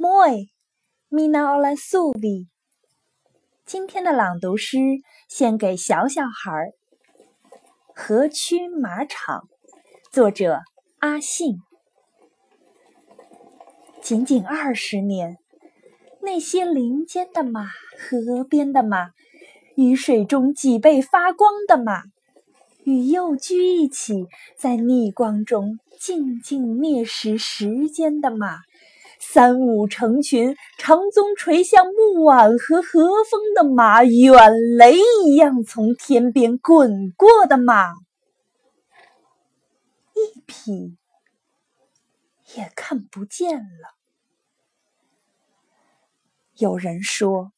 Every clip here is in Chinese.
Moi, mina ola suvi。今天的朗读诗献给小小孩儿。河曲马场，作者阿信。仅仅二十年，那些林间的马，河边的马，雨水中脊背发光的马，与幼驹一起在逆光中静静啮食时间的马。三五成群，长鬃垂向木碗和和风的马，远雷一样从天边滚过的马，一匹也看不见了。有人说，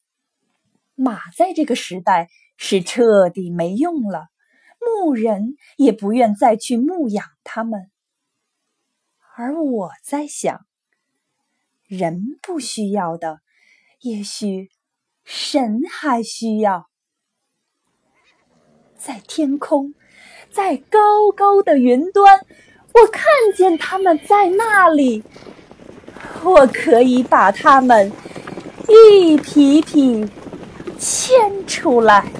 马在这个时代是彻底没用了，牧人也不愿再去牧养它们。而我在想。人不需要的，也许神还需要。在天空，在高高的云端，我看见他们在那里。我可以把他们一匹匹牵出来。